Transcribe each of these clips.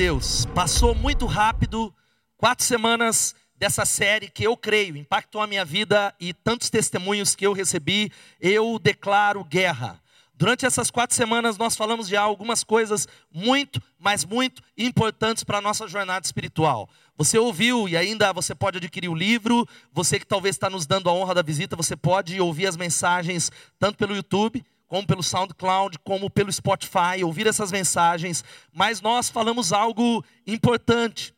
Deus. Passou muito rápido, quatro semanas dessa série que eu creio impactou a minha vida e tantos testemunhos que eu recebi, eu declaro guerra. Durante essas quatro semanas nós falamos de algumas coisas muito, mas muito importantes para a nossa jornada espiritual. Você ouviu e ainda você pode adquirir o livro. Você que talvez está nos dando a honra da visita, você pode ouvir as mensagens tanto pelo YouTube como pelo SoundCloud, como pelo Spotify, ouvir essas mensagens, mas nós falamos algo importante.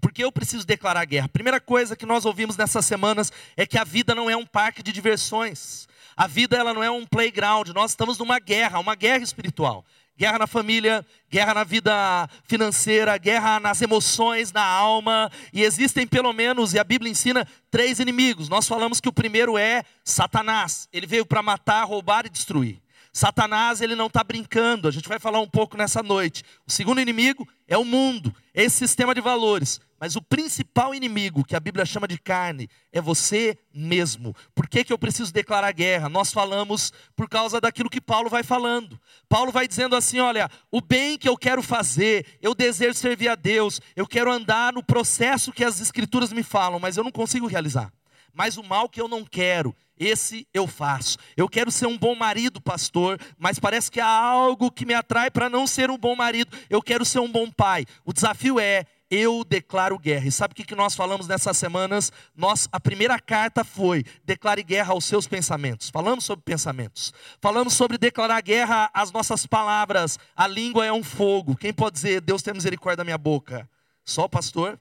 Porque eu preciso declarar guerra. A primeira coisa que nós ouvimos nessas semanas é que a vida não é um parque de diversões. A vida ela não é um playground. Nós estamos numa guerra, uma guerra espiritual guerra na família, guerra na vida financeira, guerra nas emoções, na alma. E existem pelo menos, e a Bíblia ensina, três inimigos. Nós falamos que o primeiro é Satanás. Ele veio para matar, roubar e destruir. Satanás, ele não está brincando, a gente vai falar um pouco nessa noite. O segundo inimigo é o mundo, esse sistema de valores. Mas o principal inimigo, que a Bíblia chama de carne, é você mesmo. Por que, que eu preciso declarar guerra? Nós falamos por causa daquilo que Paulo vai falando. Paulo vai dizendo assim: olha, o bem que eu quero fazer, eu desejo servir a Deus, eu quero andar no processo que as Escrituras me falam, mas eu não consigo realizar. Mas o mal que eu não quero, esse eu faço. Eu quero ser um bom marido, pastor, mas parece que há algo que me atrai para não ser um bom marido. Eu quero ser um bom pai. O desafio é eu declaro guerra. E sabe o que nós falamos nessas semanas? Nós, a primeira carta foi: declare guerra aos seus pensamentos. Falamos sobre pensamentos. Falamos sobre declarar guerra às nossas palavras. A língua é um fogo. Quem pode dizer, Deus tem misericórdia da minha boca? Só o pastor?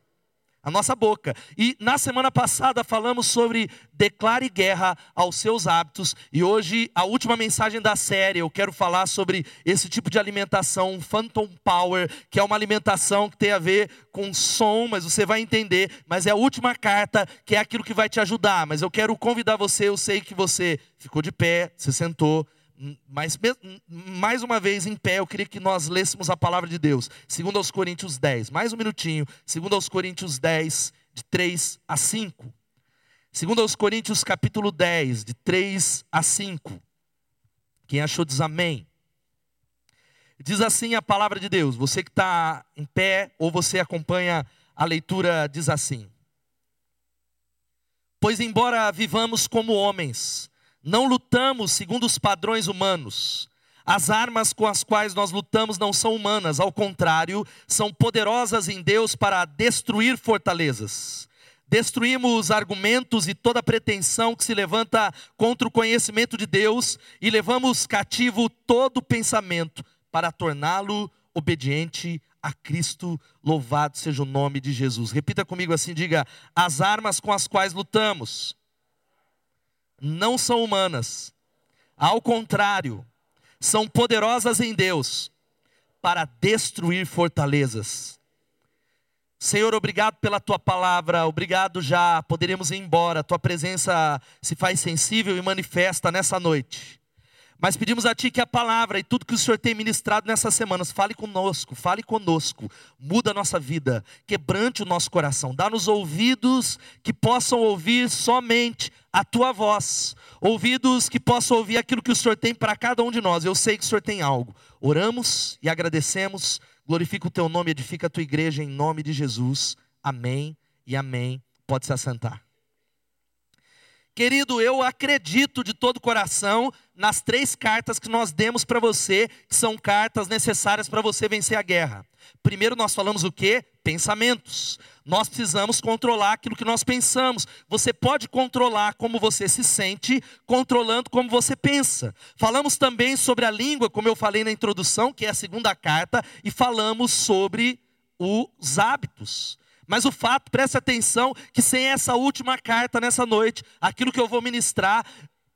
A nossa boca. E na semana passada falamos sobre declare guerra aos seus hábitos, e hoje a última mensagem da série, eu quero falar sobre esse tipo de alimentação, Phantom Power, que é uma alimentação que tem a ver com som, mas você vai entender, mas é a última carta que é aquilo que vai te ajudar, mas eu quero convidar você, eu sei que você ficou de pé, você sentou, mas mais uma vez em pé, eu queria que nós lêssemos a palavra de Deus. Segundo aos Coríntios 10, mais um minutinho. Segundo aos Coríntios 10, de 3 a 5. Segundo aos Coríntios capítulo 10, de 3 a 5. Quem achou diz amém. Diz assim a palavra de Deus. Você que está em pé ou você acompanha a leitura, diz assim. Pois embora vivamos como homens, não lutamos segundo os padrões humanos. As armas com as quais nós lutamos não são humanas, ao contrário, são poderosas em Deus para destruir fortalezas. Destruímos argumentos e toda pretensão que se levanta contra o conhecimento de Deus e levamos cativo todo pensamento para torná-lo obediente a Cristo. Louvado seja o nome de Jesus. Repita comigo assim: diga, as armas com as quais lutamos não são humanas. Ao contrário, são poderosas em Deus para destruir fortalezas. Senhor, obrigado pela tua palavra, obrigado já, poderemos ir embora, tua presença se faz sensível e manifesta nessa noite. Mas pedimos a Ti que a palavra e tudo que o Senhor tem ministrado nessas semanas, fale conosco, fale conosco, muda a nossa vida, quebrante o nosso coração, dá-nos ouvidos que possam ouvir somente a Tua voz, ouvidos que possam ouvir aquilo que o Senhor tem para cada um de nós. Eu sei que o Senhor tem algo. Oramos e agradecemos, glorifica o Teu nome, edifica a Tua igreja em nome de Jesus. Amém e amém. Pode se assentar. Querido, eu acredito de todo o coração nas três cartas que nós demos para você, que são cartas necessárias para você vencer a guerra. Primeiro nós falamos o que? Pensamentos. Nós precisamos controlar aquilo que nós pensamos. Você pode controlar como você se sente, controlando como você pensa. Falamos também sobre a língua, como eu falei na introdução, que é a segunda carta, e falamos sobre os hábitos. Mas o fato, preste atenção, que sem essa última carta nessa noite, aquilo que eu vou ministrar,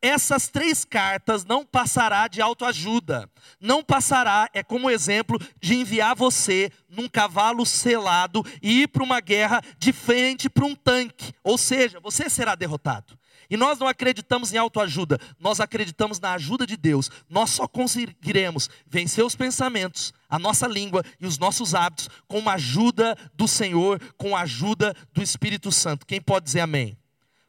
essas três cartas não passará de autoajuda. Não passará, é como exemplo, de enviar você num cavalo selado e ir para uma guerra de frente para um tanque. Ou seja, você será derrotado. E nós não acreditamos em autoajuda, nós acreditamos na ajuda de Deus. Nós só conseguiremos vencer os pensamentos, a nossa língua e os nossos hábitos com a ajuda do Senhor, com a ajuda do Espírito Santo. Quem pode dizer amém?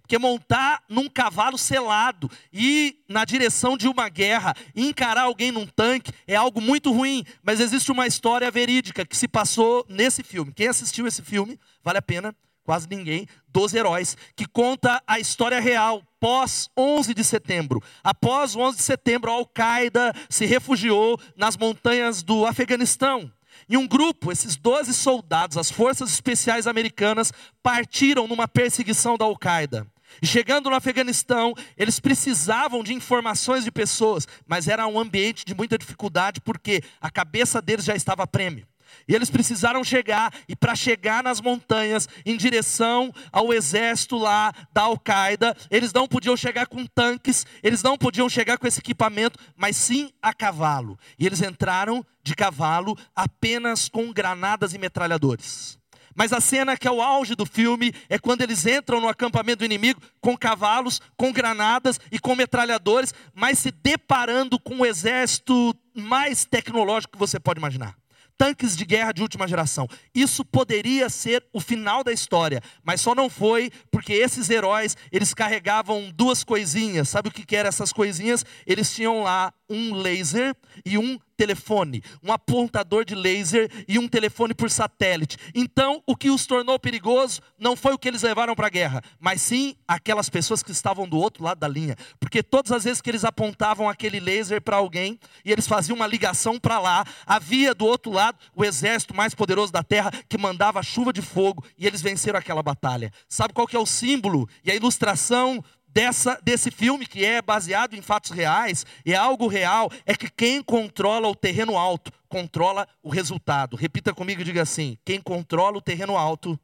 Porque montar num cavalo selado e na direção de uma guerra encarar alguém num tanque é algo muito ruim. Mas existe uma história verídica que se passou nesse filme. Quem assistiu esse filme, vale a pena, quase ninguém, dos heróis, que conta a história real pós 11 de setembro. Após o 11 de setembro, a Al-Qaeda se refugiou nas montanhas do Afeganistão. E um grupo, esses 12 soldados, as forças especiais americanas, partiram numa perseguição da Al-Qaeda. Chegando no Afeganistão, eles precisavam de informações de pessoas, mas era um ambiente de muita dificuldade porque a cabeça deles já estava a prêmio. E eles precisaram chegar, e para chegar nas montanhas, em direção ao exército lá da Al-Qaeda, eles não podiam chegar com tanques, eles não podiam chegar com esse equipamento, mas sim a cavalo. E eles entraram de cavalo apenas com granadas e metralhadores. Mas a cena que é o auge do filme é quando eles entram no acampamento do inimigo com cavalos, com granadas e com metralhadores, mas se deparando com o exército mais tecnológico que você pode imaginar tanques de guerra de última geração. Isso poderia ser o final da história, mas só não foi porque esses heróis, eles carregavam duas coisinhas. Sabe o que, que eram essas coisinhas? Eles tinham lá um laser e um telefone, um apontador de laser e um telefone por satélite. Então, o que os tornou perigoso não foi o que eles levaram para a guerra, mas sim aquelas pessoas que estavam do outro lado da linha. Porque todas as vezes que eles apontavam aquele laser para alguém e eles faziam uma ligação para lá, havia do outro lado o exército mais poderoso da terra que mandava chuva de fogo e eles venceram aquela batalha. Sabe qual que é o símbolo e a ilustração dessa, desse filme, que é baseado em fatos reais, é algo real, é que quem controla o terreno alto, controla o resultado. Repita comigo e diga assim: quem controla o terreno alto,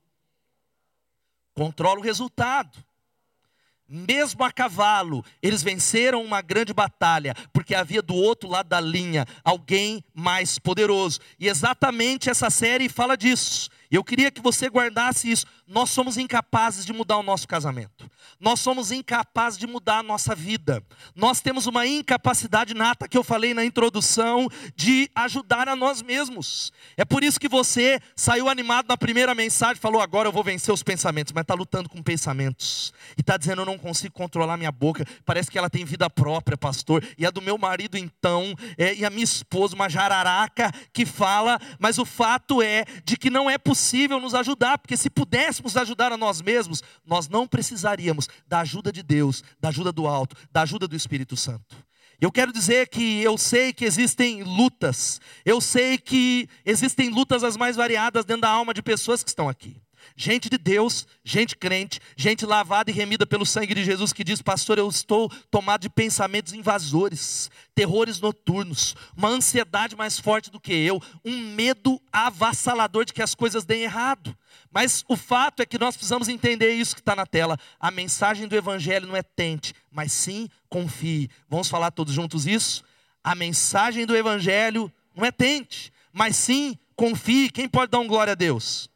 controla o resultado. Mesmo a cavalo, eles venceram uma grande batalha, porque havia do outro lado da linha alguém mais poderoso. E exatamente essa série fala disso. Eu queria que você guardasse isso. Nós somos incapazes de mudar o nosso casamento. Nós somos incapazes de mudar a nossa vida. Nós temos uma incapacidade nata que eu falei na introdução de ajudar a nós mesmos. É por isso que você saiu animado na primeira mensagem, falou agora eu vou vencer os pensamentos, mas está lutando com pensamentos e está dizendo eu não consigo controlar minha boca. Parece que ela tem vida própria, pastor. E a do meu marido então, é, e a minha esposa, uma jararaca que fala, mas o fato é de que não é possível nos ajudar, porque se pudéssemos ajudar a nós mesmos, nós não precisaríamos da ajuda de Deus, da ajuda do alto, da ajuda do Espírito Santo. Eu quero dizer que eu sei que existem lutas, eu sei que existem lutas as mais variadas dentro da alma de pessoas que estão aqui. Gente de Deus, gente crente, gente lavada e remida pelo sangue de Jesus que diz: Pastor, eu estou tomado de pensamentos invasores, terrores noturnos, uma ansiedade mais forte do que eu, um medo avassalador de que as coisas deem errado. Mas o fato é que nós precisamos entender isso que está na tela. A mensagem do Evangelho não é tente, mas sim confie. Vamos falar todos juntos isso? A mensagem do Evangelho não é tente, mas sim confie. Quem pode dar um glória a Deus?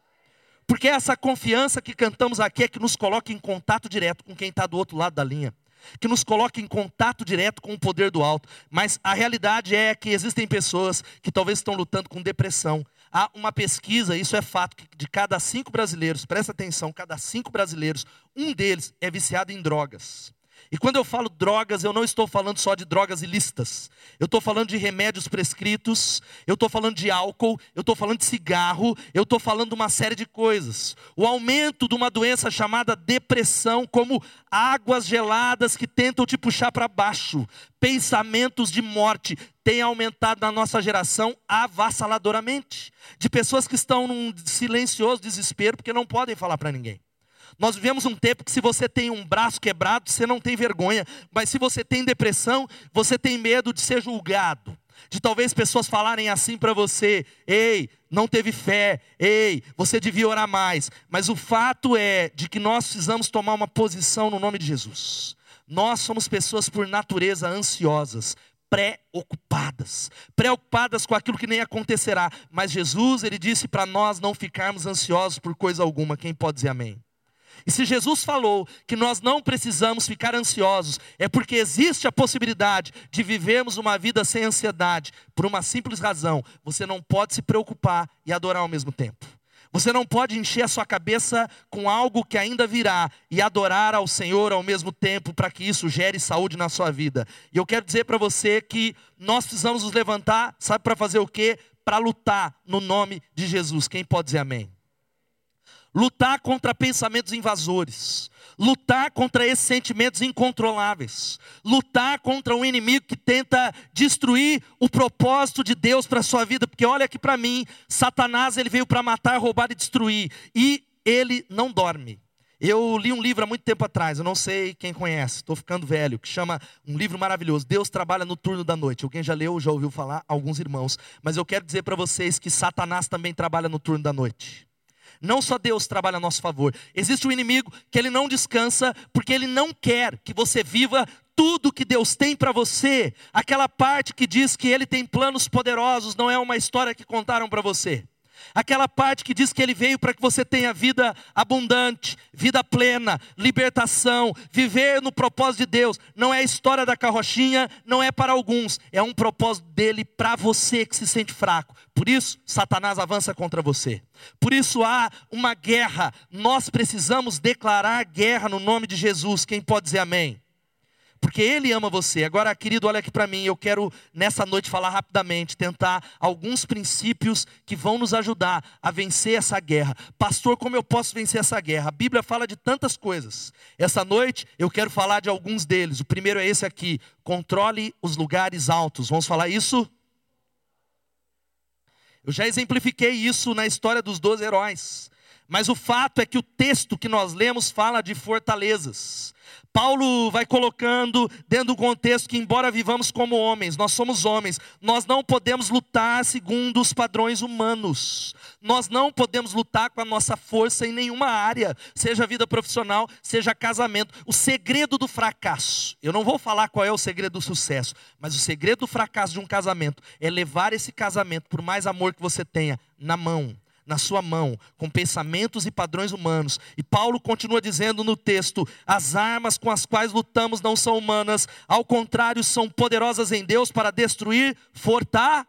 Porque essa confiança que cantamos aqui é que nos coloca em contato direto com quem está do outro lado da linha. Que nos coloca em contato direto com o poder do alto. Mas a realidade é que existem pessoas que talvez estão lutando com depressão. Há uma pesquisa, isso é fato, que de cada cinco brasileiros, presta atenção, cada cinco brasileiros, um deles é viciado em drogas. E quando eu falo drogas, eu não estou falando só de drogas ilícitas. Eu estou falando de remédios prescritos, eu estou falando de álcool, eu estou falando de cigarro, eu estou falando de uma série de coisas. O aumento de uma doença chamada depressão, como águas geladas que tentam te puxar para baixo, pensamentos de morte, tem aumentado na nossa geração avassaladoramente. De pessoas que estão num silencioso desespero porque não podem falar para ninguém. Nós vivemos um tempo que se você tem um braço quebrado, você não tem vergonha, mas se você tem depressão, você tem medo de ser julgado. De talvez pessoas falarem assim para você: "Ei, não teve fé. Ei, você devia orar mais". Mas o fato é de que nós precisamos tomar uma posição no nome de Jesus. Nós somos pessoas por natureza ansiosas, preocupadas, preocupadas com aquilo que nem acontecerá. Mas Jesus, ele disse para nós não ficarmos ansiosos por coisa alguma. Quem pode dizer amém? E se Jesus falou que nós não precisamos ficar ansiosos, é porque existe a possibilidade de vivermos uma vida sem ansiedade, por uma simples razão: você não pode se preocupar e adorar ao mesmo tempo. Você não pode encher a sua cabeça com algo que ainda virá e adorar ao Senhor ao mesmo tempo para que isso gere saúde na sua vida. E eu quero dizer para você que nós precisamos nos levantar, sabe para fazer o quê? Para lutar no nome de Jesus. Quem pode dizer amém? Lutar contra pensamentos invasores lutar contra esses sentimentos incontroláveis, lutar contra um inimigo que tenta destruir o propósito de Deus para a sua vida, porque olha aqui para mim, Satanás ele veio para matar, roubar e destruir, e ele não dorme. Eu li um livro há muito tempo atrás, eu não sei quem conhece, estou ficando velho, que chama um livro maravilhoso, Deus trabalha no turno da noite. Alguém já leu, já ouviu falar? Alguns irmãos. Mas eu quero dizer para vocês que Satanás também trabalha no turno da noite. Não só Deus trabalha a nosso favor. Existe um inimigo que ele não descansa porque ele não quer que você viva tudo que Deus tem para você. Aquela parte que diz que ele tem planos poderosos não é uma história que contaram para você. Aquela parte que diz que ele veio para que você tenha vida abundante, vida plena, libertação, viver no propósito de Deus. Não é a história da carrochinha, não é para alguns, é um propósito dele para você que se sente fraco. Por isso, Satanás avança contra você. Por isso há uma guerra. Nós precisamos declarar guerra no nome de Jesus. Quem pode dizer amém? Porque Ele ama você. Agora, querido, olha aqui para mim, eu quero nessa noite falar rapidamente, tentar alguns princípios que vão nos ajudar a vencer essa guerra. Pastor, como eu posso vencer essa guerra? A Bíblia fala de tantas coisas. Essa noite eu quero falar de alguns deles. O primeiro é esse aqui: controle os lugares altos. Vamos falar isso? Eu já exemplifiquei isso na história dos doze heróis. Mas o fato é que o texto que nós lemos fala de fortalezas. Paulo vai colocando dentro do contexto que, embora vivamos como homens, nós somos homens, nós não podemos lutar segundo os padrões humanos. Nós não podemos lutar com a nossa força em nenhuma área, seja vida profissional, seja casamento. O segredo do fracasso, eu não vou falar qual é o segredo do sucesso, mas o segredo do fracasso de um casamento é levar esse casamento, por mais amor que você tenha, na mão na sua mão, com pensamentos e padrões humanos. E Paulo continua dizendo no texto: as armas com as quais lutamos não são humanas, ao contrário, são poderosas em Deus para destruir forta...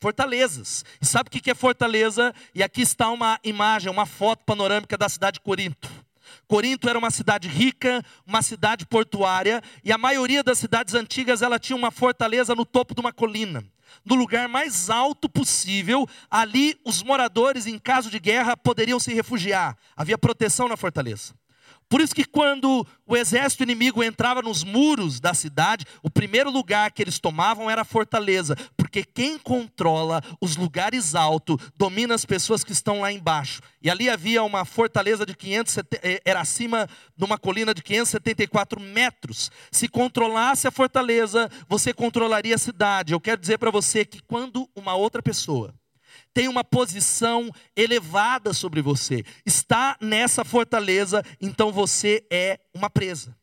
fortalezas. E sabe o que é fortaleza? E aqui está uma imagem, uma foto panorâmica da cidade de Corinto. Corinto era uma cidade rica, uma cidade portuária, e a maioria das cidades antigas ela tinha uma fortaleza no topo de uma colina no lugar mais alto possível. Ali, os moradores, em caso de guerra, poderiam se refugiar. Havia proteção na fortaleza. Por isso que quando o exército inimigo entrava nos muros da cidade, o primeiro lugar que eles tomavam era a fortaleza, porque quem controla os lugares altos domina as pessoas que estão lá embaixo. E ali havia uma fortaleza de 500, eh, era acima de uma colina de 574 metros. Se controlasse a fortaleza, você controlaria a cidade. Eu quero dizer para você que quando uma outra pessoa tem uma posição elevada sobre você, está nessa fortaleza, então você é uma presa.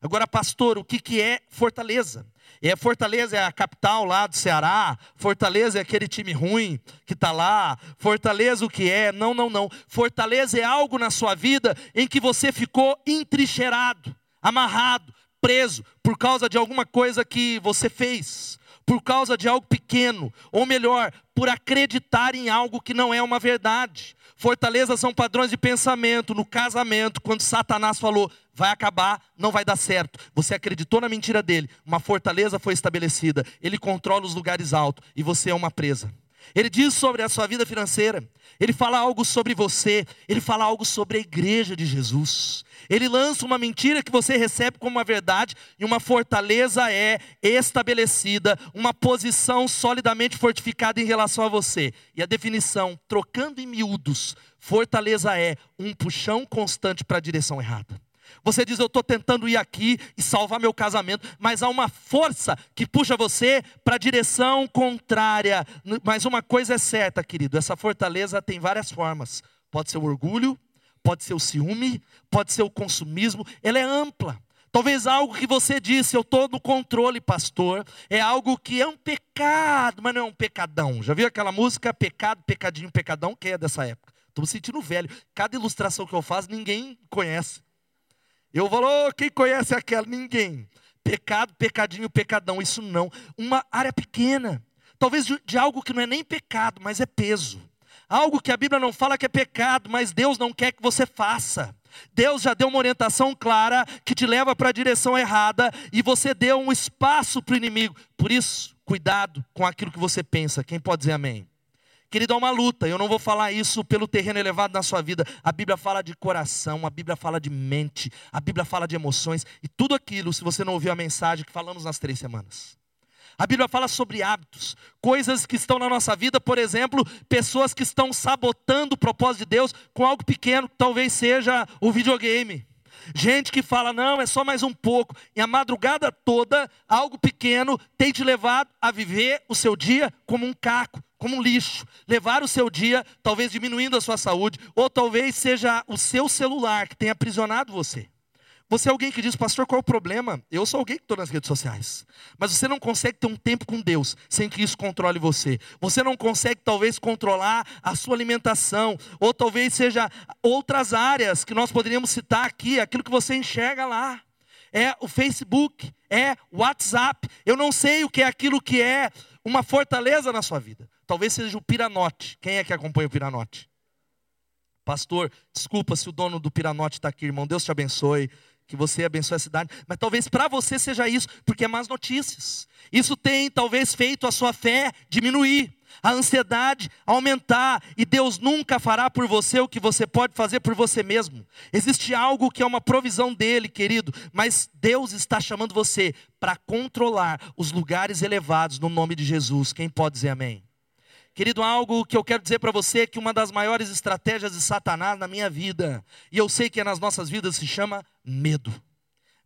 Agora, pastor, o que, que é fortaleza? É, Fortaleza é a capital lá do Ceará, Fortaleza é aquele time ruim que está lá, Fortaleza o que é? Não, não, não. Fortaleza é algo na sua vida em que você ficou entrincheirado, amarrado, preso, por causa de alguma coisa que você fez por causa de algo pequeno, ou melhor, por acreditar em algo que não é uma verdade. Fortalezas são padrões de pensamento. No casamento, quando Satanás falou, vai acabar, não vai dar certo. Você acreditou na mentira dele, uma fortaleza foi estabelecida. Ele controla os lugares altos e você é uma presa. Ele diz sobre a sua vida financeira, ele fala algo sobre você, ele fala algo sobre a igreja de Jesus. Ele lança uma mentira que você recebe como uma verdade, e uma fortaleza é estabelecida, uma posição solidamente fortificada em relação a você. E a definição, trocando em miúdos, fortaleza é um puxão constante para a direção errada. Você diz, eu estou tentando ir aqui e salvar meu casamento, mas há uma força que puxa você para a direção contrária. Mas uma coisa é certa, querido: essa fortaleza tem várias formas. Pode ser o orgulho, pode ser o ciúme, pode ser o consumismo, ela é ampla. Talvez algo que você disse, eu estou no controle, pastor, é algo que é um pecado, mas não é um pecadão. Já viu aquela música Pecado, Pecadinho, Pecadão? Quem é dessa época? Estou me sentindo velho. Cada ilustração que eu faço, ninguém conhece. Eu falo, oh, quem conhece aquela? Ninguém. Pecado, pecadinho, pecadão. Isso não. Uma área pequena. Talvez de, de algo que não é nem pecado, mas é peso algo que a Bíblia não fala que é pecado, mas Deus não quer que você faça. Deus já deu uma orientação clara que te leva para a direção errada e você deu um espaço para o inimigo. Por isso, cuidado com aquilo que você pensa. Quem pode dizer amém? Querido, é uma luta. Eu não vou falar isso pelo terreno elevado na sua vida. A Bíblia fala de coração, a Bíblia fala de mente, a Bíblia fala de emoções e tudo aquilo, se você não ouviu a mensagem que falamos nas três semanas. A Bíblia fala sobre hábitos, coisas que estão na nossa vida, por exemplo, pessoas que estão sabotando o propósito de Deus com algo pequeno, que talvez seja o videogame. Gente que fala, não, é só mais um pouco. E a madrugada toda, algo pequeno tem te levado a viver o seu dia como um caco, como um lixo. Levar o seu dia, talvez diminuindo a sua saúde, ou talvez seja o seu celular que tenha aprisionado você. Você é alguém que diz, pastor, qual é o problema? Eu sou alguém que estou nas redes sociais. Mas você não consegue ter um tempo com Deus sem que isso controle você. Você não consegue, talvez, controlar a sua alimentação. Ou talvez seja outras áreas que nós poderíamos citar aqui, aquilo que você enxerga lá. É o Facebook, é o WhatsApp. Eu não sei o que é aquilo que é uma fortaleza na sua vida. Talvez seja o piranote. Quem é que acompanha o piranote? Pastor, desculpa se o dono do piranote está aqui, irmão. Deus te abençoe que você abençoe a cidade, mas talvez para você seja isso, porque é más notícias. Isso tem talvez feito a sua fé diminuir, a ansiedade aumentar, e Deus nunca fará por você o que você pode fazer por você mesmo. Existe algo que é uma provisão dele, querido, mas Deus está chamando você para controlar os lugares elevados no nome de Jesus. Quem pode dizer amém? Querido, algo que eu quero dizer para você é que uma das maiores estratégias de Satanás na minha vida, e eu sei que é nas nossas vidas, se chama medo.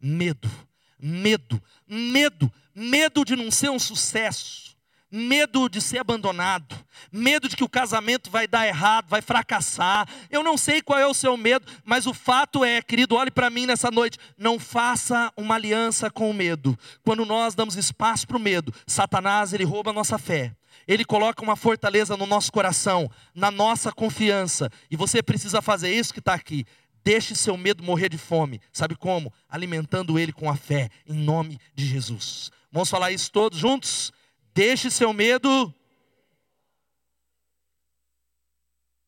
Medo, medo, medo, medo de não ser um sucesso, medo de ser abandonado, medo de que o casamento vai dar errado, vai fracassar. Eu não sei qual é o seu medo, mas o fato é, querido, olhe para mim nessa noite, não faça uma aliança com o medo. Quando nós damos espaço para o medo, Satanás ele rouba a nossa fé. Ele coloca uma fortaleza no nosso coração, na nossa confiança. E você precisa fazer isso que está aqui. Deixe seu medo morrer de fome. Sabe como? Alimentando ele com a fé, em nome de Jesus. Vamos falar isso todos juntos? Deixe seu medo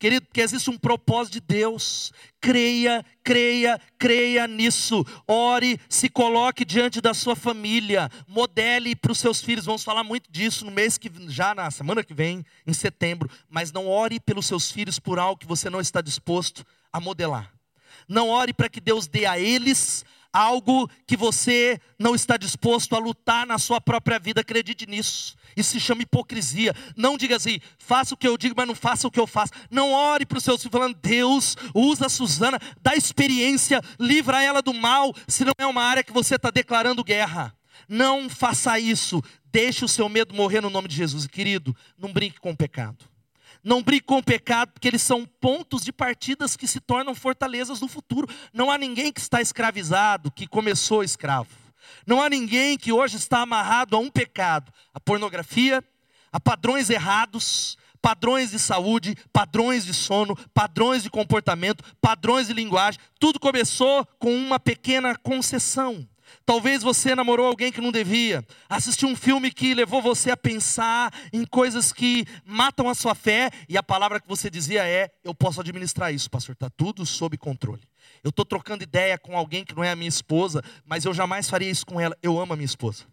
Querido, porque existe um propósito de Deus. Creia, creia, creia nisso. Ore, se coloque diante da sua família. Modele para os seus filhos. Vamos falar muito disso no mês que já na semana que vem, em setembro. Mas não ore pelos seus filhos por algo que você não está disposto a modelar. Não ore para que Deus dê a eles algo que você não está disposto a lutar na sua própria vida, acredite nisso. Isso se chama hipocrisia. Não diga assim, faça o que eu digo, mas não faça o que eu faço. Não ore para os seus filhos falando, Deus, usa a Suzana, dá experiência, livra ela do mal, se não é uma área que você está declarando guerra. Não faça isso. Deixe o seu medo morrer no nome de Jesus. Querido, não brinque com o pecado. Não brigue com o pecado, porque eles são pontos de partidas que se tornam fortalezas no futuro. Não há ninguém que está escravizado, que começou escravo. Não há ninguém que hoje está amarrado a um pecado, a pornografia, a padrões errados, padrões de saúde, padrões de sono, padrões de comportamento, padrões de linguagem. Tudo começou com uma pequena concessão. Talvez você namorou alguém que não devia, assistiu um filme que levou você a pensar em coisas que matam a sua fé, e a palavra que você dizia é: Eu posso administrar isso, pastor, está tudo sob controle. Eu estou trocando ideia com alguém que não é a minha esposa, mas eu jamais faria isso com ela. Eu amo a minha esposa.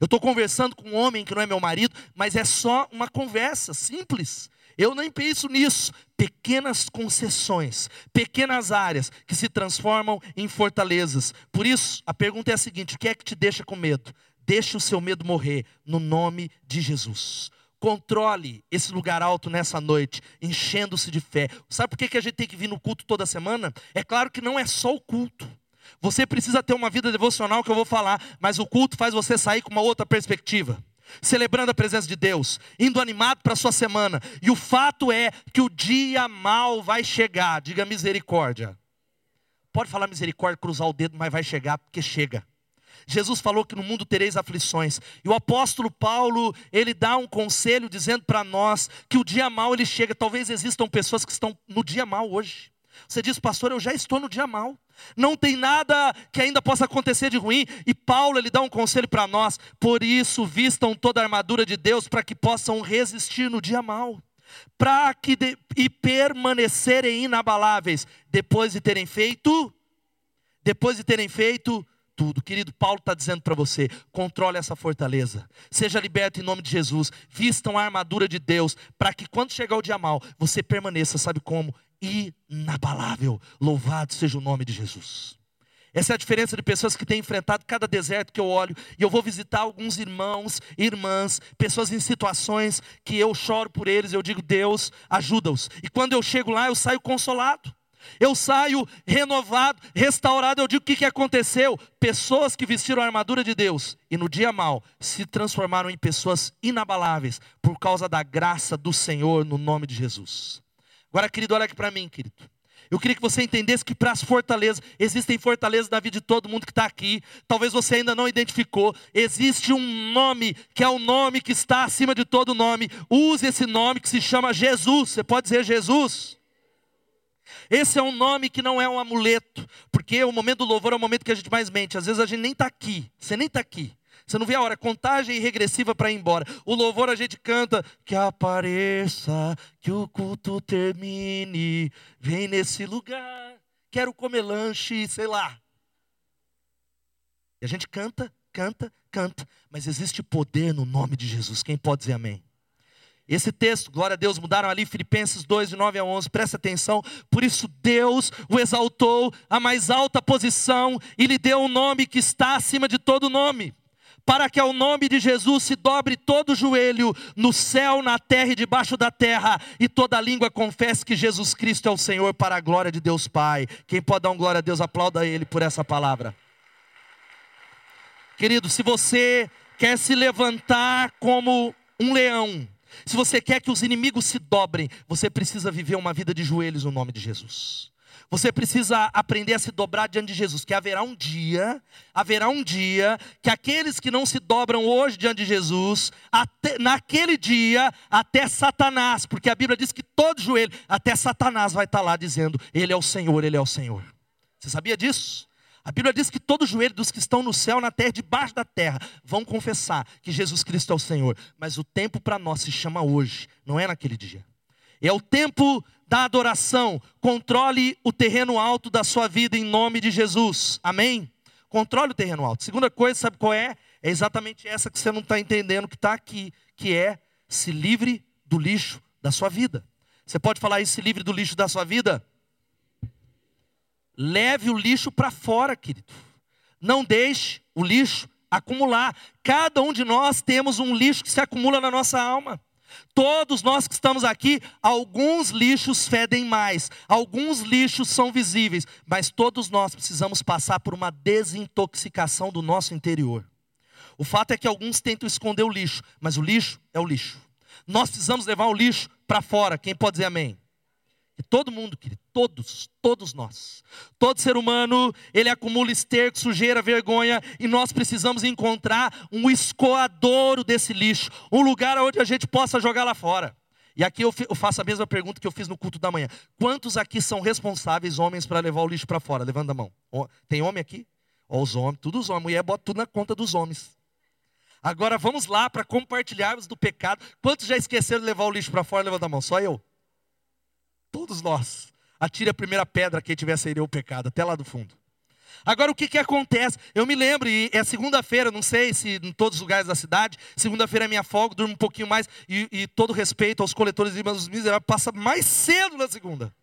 Eu estou conversando com um homem que não é meu marido, mas é só uma conversa simples. Eu nem penso nisso. Pequenas concessões, pequenas áreas que se transformam em fortalezas. Por isso, a pergunta é a seguinte: o que é que te deixa com medo? Deixe o seu medo morrer, no nome de Jesus. Controle esse lugar alto nessa noite, enchendo-se de fé. Sabe por que a gente tem que vir no culto toda semana? É claro que não é só o culto. Você precisa ter uma vida devocional que eu vou falar, mas o culto faz você sair com uma outra perspectiva celebrando a presença de Deus, indo animado para a sua semana. E o fato é que o dia mal vai chegar. Diga misericórdia. Pode falar misericórdia, cruzar o dedo, mas vai chegar, porque chega. Jesus falou que no mundo tereis aflições. E o apóstolo Paulo, ele dá um conselho dizendo para nós que o dia mal ele chega. Talvez existam pessoas que estão no dia mal hoje. Você diz, pastor, eu já estou no dia mal. Não tem nada que ainda possa acontecer de ruim. E Paulo ele dá um conselho para nós. Por isso, vistam toda a armadura de Deus para que possam resistir no dia mal. para que de, e permanecerem inabaláveis depois de terem feito depois de terem feito tudo. Querido, Paulo está dizendo para você: controle essa fortaleza, seja liberto em nome de Jesus, vistam a armadura de Deus, para que quando chegar o dia mal, você permaneça, sabe como? Inabalável. Louvado seja o nome de Jesus. Essa é a diferença de pessoas que têm enfrentado cada deserto que eu olho, e eu vou visitar alguns irmãos, irmãs, pessoas em situações que eu choro por eles, eu digo, Deus, ajuda-os. E quando eu chego lá, eu saio consolado. Eu saio renovado, restaurado. Eu digo: o que, que aconteceu? Pessoas que vestiram a armadura de Deus e no dia mal se transformaram em pessoas inabaláveis por causa da graça do Senhor no nome de Jesus. Agora, querido, olha aqui para mim, querido. Eu queria que você entendesse que para as fortalezas, existem fortalezas na vida de todo mundo que está aqui. Talvez você ainda não identificou. Existe um nome, que é o nome que está acima de todo nome. Use esse nome que se chama Jesus. Você pode dizer Jesus? Esse é um nome que não é um amuleto, porque o momento do louvor é o momento que a gente mais mente. Às vezes a gente nem está aqui, você nem está aqui. Você não vê a hora, contagem regressiva para ir embora. O louvor a gente canta, que apareça, que o culto termine, vem nesse lugar, quero comer lanche, sei lá. E a gente canta, canta, canta, mas existe poder no nome de Jesus. Quem pode dizer amém? Esse texto, glória a Deus, mudaram ali Filipenses 2, de 9 a 11, presta atenção. Por isso Deus o exaltou à mais alta posição e lhe deu um nome que está acima de todo nome. Para que ao nome de Jesus se dobre todo joelho, no céu, na terra e debaixo da terra, e toda língua confesse que Jesus Cristo é o Senhor, para a glória de Deus Pai. Quem pode dar um glória a Deus, aplauda Ele por essa palavra. Querido, se você quer se levantar como um leão, se você quer que os inimigos se dobrem, você precisa viver uma vida de joelhos no nome de Jesus. Você precisa aprender a se dobrar diante de Jesus, que haverá um dia, haverá um dia que aqueles que não se dobram hoje diante de Jesus, até, naquele dia, até Satanás, porque a Bíblia diz que todo joelho, até Satanás vai estar lá dizendo: Ele é o Senhor, Ele é o Senhor. Você sabia disso? A Bíblia diz que todo joelho dos que estão no céu, na terra, debaixo da terra, vão confessar que Jesus Cristo é o Senhor. Mas o tempo para nós se chama hoje, não é naquele dia. É o tempo da adoração. Controle o terreno alto da sua vida em nome de Jesus. Amém? Controle o terreno alto. Segunda coisa, sabe qual é? É exatamente essa que você não está entendendo que está aqui, que é se livre do lixo da sua vida. Você pode falar isso, se livre do lixo da sua vida? Leve o lixo para fora, querido. Não deixe o lixo acumular. Cada um de nós temos um lixo que se acumula na nossa alma. Todos nós que estamos aqui, alguns lixos fedem mais, alguns lixos são visíveis, mas todos nós precisamos passar por uma desintoxicação do nosso interior. O fato é que alguns tentam esconder o lixo, mas o lixo é o lixo. Nós precisamos levar o lixo para fora. Quem pode dizer amém? E todo mundo, querido, todos, todos nós. Todo ser humano, ele acumula esterco, sujeira, vergonha, e nós precisamos encontrar um escoadouro desse lixo, um lugar onde a gente possa jogar lá fora. E aqui eu faço a mesma pergunta que eu fiz no culto da manhã. Quantos aqui são responsáveis, homens, para levar o lixo para fora? Levanta a mão. Tem homem aqui? Ó, os homens, todos os homens. Mulher bota tudo na conta dos homens. Agora vamos lá para compartilharmos do pecado. Quantos já esqueceram de levar o lixo para fora? Levanta a mão. Só eu. Todos nós. Atire a primeira pedra quem tiver saído o pecado, até lá do fundo. Agora o que, que acontece? Eu me lembro, e é segunda-feira, não sei se em todos os lugares da cidade, segunda-feira é minha folga, durmo um pouquinho mais, e, e todo respeito aos coletores de irmãos miseráveis, passa mais cedo na segunda.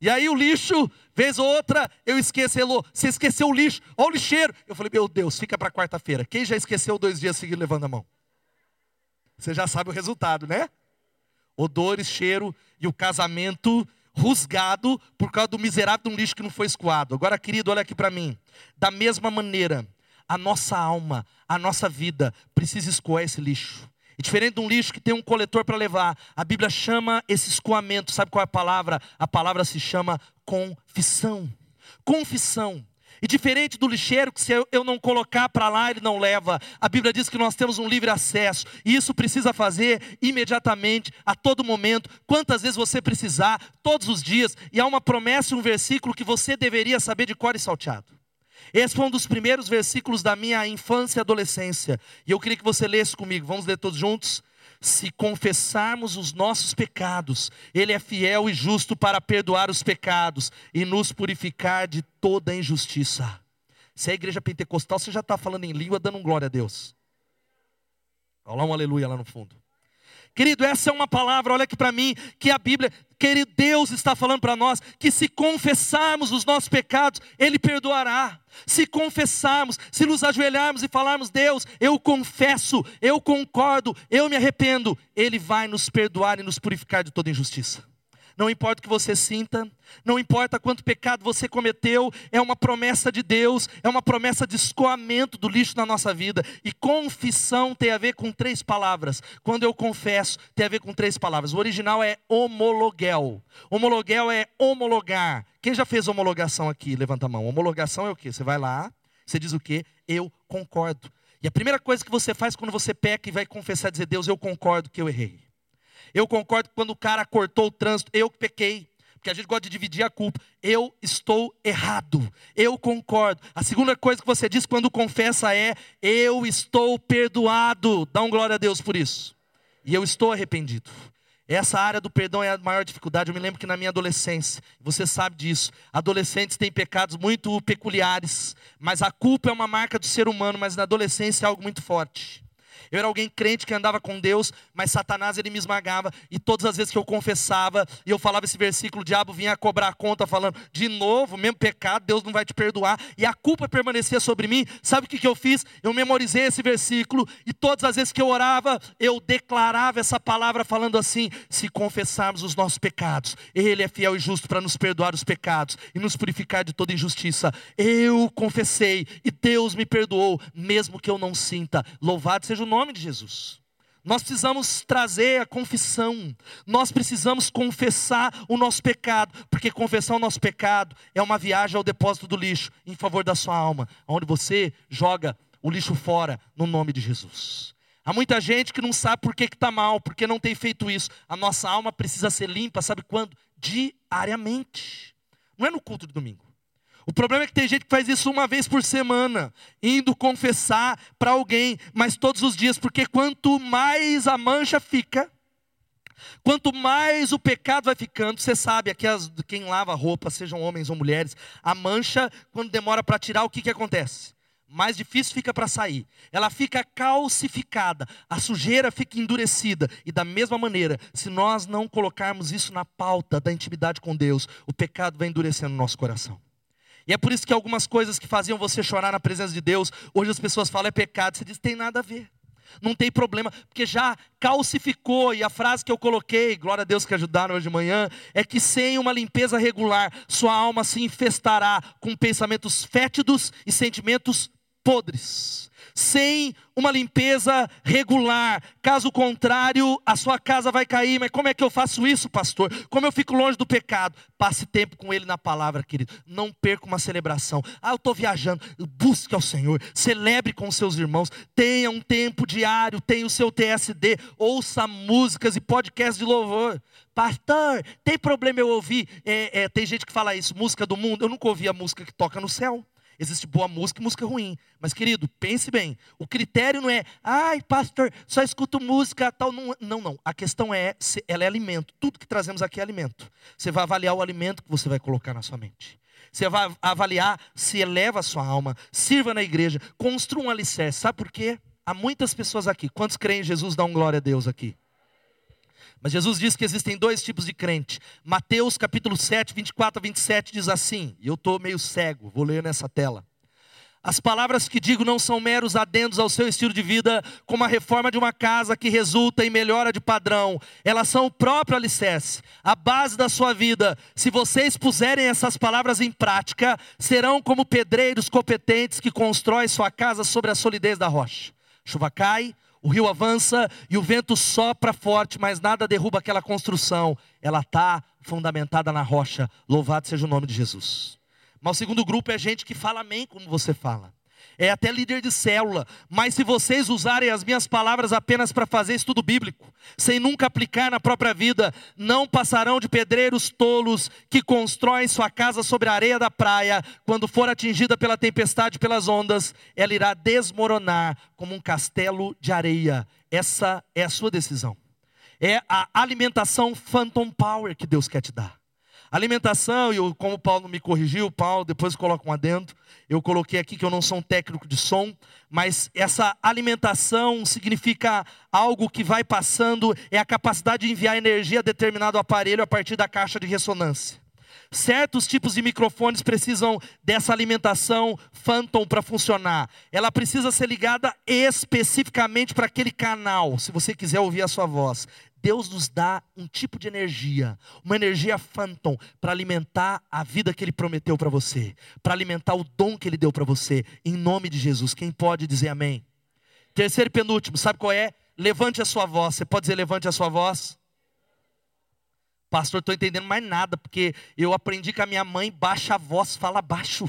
E aí o lixo, vez ou outra, eu esqueço, Elô, você esqueceu o lixo, olha o lixeiro. Eu falei, meu Deus, fica para quarta-feira. Quem já esqueceu dois dias seguidos, levando a mão. Você já sabe o resultado, né? Odores, cheiro e o casamento rusgado por causa do miserável de um lixo que não foi escoado. Agora, querido, olha aqui para mim. Da mesma maneira, a nossa alma, a nossa vida precisa escoar esse lixo. E diferente de um lixo que tem um coletor para levar, a Bíblia chama esse escoamento, sabe qual é a palavra? A palavra se chama confissão. Confissão. E diferente do lixeiro, que se eu não colocar para lá, ele não leva. A Bíblia diz que nós temos um livre acesso. E isso precisa fazer imediatamente, a todo momento, quantas vezes você precisar, todos os dias. E há uma promessa, um versículo que você deveria saber de cor e salteado. Esse foi um dos primeiros versículos da minha infância e adolescência. E eu queria que você lesse comigo. Vamos ler todos juntos? Se confessarmos os nossos pecados, Ele é fiel e justo para perdoar os pecados e nos purificar de toda injustiça. Se é a igreja pentecostal, você já está falando em língua, dando glória a Deus. Olha lá um aleluia lá no fundo. Querido, essa é uma palavra, olha aqui para mim, que a Bíblia, querido, Deus está falando para nós que se confessarmos os nossos pecados, Ele perdoará. Se confessarmos, se nos ajoelharmos e falarmos, Deus, eu confesso, eu concordo, eu me arrependo, Ele vai nos perdoar e nos purificar de toda injustiça não importa o que você sinta, não importa quanto pecado você cometeu, é uma promessa de Deus, é uma promessa de escoamento do lixo na nossa vida. E confissão tem a ver com três palavras. Quando eu confesso, tem a ver com três palavras. O original é homologuel. Homologuel é homologar. Quem já fez homologação aqui? Levanta a mão. Homologação é o quê? Você vai lá, você diz o quê? Eu concordo. E a primeira coisa que você faz quando você peca e vai confessar, dizer, Deus, eu concordo que eu errei. Eu concordo que quando o cara cortou o trânsito, eu que pequei. Porque a gente gosta de dividir a culpa. Eu estou errado. Eu concordo. A segunda coisa que você diz quando confessa é: Eu estou perdoado. Dá um glória a Deus por isso. E eu estou arrependido. Essa área do perdão é a maior dificuldade. Eu me lembro que na minha adolescência, você sabe disso, adolescentes têm pecados muito peculiares, mas a culpa é uma marca do ser humano, mas na adolescência é algo muito forte. Eu era alguém crente que andava com Deus, mas Satanás ele me esmagava. E todas as vezes que eu confessava e eu falava esse versículo, o diabo vinha cobrar a conta, falando: de novo, mesmo pecado, Deus não vai te perdoar. E a culpa permanecia sobre mim. Sabe o que, que eu fiz? Eu memorizei esse versículo e todas as vezes que eu orava, eu declarava essa palavra, falando assim: se confessarmos os nossos pecados, Ele é fiel e justo para nos perdoar os pecados e nos purificar de toda injustiça. Eu confessei e Deus me perdoou, mesmo que eu não sinta. Louvado seja o nome nome de Jesus. Nós precisamos trazer a confissão, nós precisamos confessar o nosso pecado, porque confessar o nosso pecado é uma viagem ao depósito do lixo em favor da sua alma, onde você joga o lixo fora no nome de Jesus. Há muita gente que não sabe por que está mal, porque não tem feito isso. A nossa alma precisa ser limpa, sabe quando? Diariamente. Não é no culto de domingo. O problema é que tem gente que faz isso uma vez por semana, indo confessar para alguém, mas todos os dias, porque quanto mais a mancha fica, quanto mais o pecado vai ficando, você sabe, aqui as, quem lava roupa, sejam homens ou mulheres, a mancha, quando demora para tirar, o que, que acontece? mais difícil fica para sair. Ela fica calcificada, a sujeira fica endurecida. E da mesma maneira, se nós não colocarmos isso na pauta da intimidade com Deus, o pecado vai endurecendo no nosso coração. E é por isso que algumas coisas que faziam você chorar na presença de Deus, hoje as pessoas falam é pecado. Você diz, tem nada a ver. Não tem problema, porque já calcificou. E a frase que eu coloquei, glória a Deus que ajudaram hoje de manhã, é que sem uma limpeza regular, sua alma se infestará com pensamentos fétidos e sentimentos podres sem uma limpeza regular. Caso contrário, a sua casa vai cair. Mas como é que eu faço isso, pastor? Como eu fico longe do pecado? Passe tempo com Ele na palavra, querido. Não perca uma celebração. Ah, eu estou viajando. Busque ao Senhor. Celebre com seus irmãos. Tenha um tempo diário. Tenha o seu TSD. Ouça músicas e podcasts de louvor. Pastor, tem problema eu ouvir? É, é, tem gente que fala isso, música do mundo. Eu nunca ouvi a música que toca no céu. Existe boa música e música ruim. Mas, querido, pense bem. O critério não é, ai, pastor, só escuto música tal. Não, não, não. A questão é, ela é alimento. Tudo que trazemos aqui é alimento. Você vai avaliar o alimento que você vai colocar na sua mente. Você vai avaliar se eleva a sua alma, sirva na igreja, construa um alicerce. Sabe por quê? Há muitas pessoas aqui. Quantos creem em Jesus? Dão glória a Deus aqui. Mas Jesus diz que existem dois tipos de crente. Mateus capítulo 7, 24 a 27 diz assim, e eu estou meio cego, vou ler nessa tela. As palavras que digo não são meros adendos ao seu estilo de vida, como a reforma de uma casa que resulta em melhora de padrão. Elas são o próprio alicerce, a base da sua vida. Se vocês puserem essas palavras em prática, serão como pedreiros competentes que constroem sua casa sobre a solidez da rocha. Chuva cai, o rio avança e o vento sopra forte, mas nada derruba aquela construção. Ela está fundamentada na rocha. Louvado seja o nome de Jesus. Mas o segundo grupo é gente que fala amém como você fala. É até líder de célula, mas se vocês usarem as minhas palavras apenas para fazer estudo bíblico, sem nunca aplicar na própria vida, não passarão de pedreiros tolos que constroem sua casa sobre a areia da praia, quando for atingida pela tempestade pelas ondas, ela irá desmoronar como um castelo de areia. Essa é a sua decisão. É a alimentação phantom power que Deus quer te dar. Alimentação, e como o Paulo me corrigiu, Paulo, depois coloca um adendo. Eu coloquei aqui que eu não sou um técnico de som, mas essa alimentação significa algo que vai passando, é a capacidade de enviar energia a determinado aparelho a partir da caixa de ressonância. Certos tipos de microfones precisam dessa alimentação phantom para funcionar. Ela precisa ser ligada especificamente para aquele canal, se você quiser ouvir a sua voz. Deus nos dá um tipo de energia, uma energia phantom, para alimentar a vida que Ele prometeu para você, para alimentar o dom que Ele deu para você, em nome de Jesus. Quem pode dizer amém? Terceiro e penúltimo, sabe qual é? Levante a sua voz. Você pode dizer levante a sua voz? Pastor, estou entendendo mais nada, porque eu aprendi com a minha mãe, baixa a voz, fala baixo.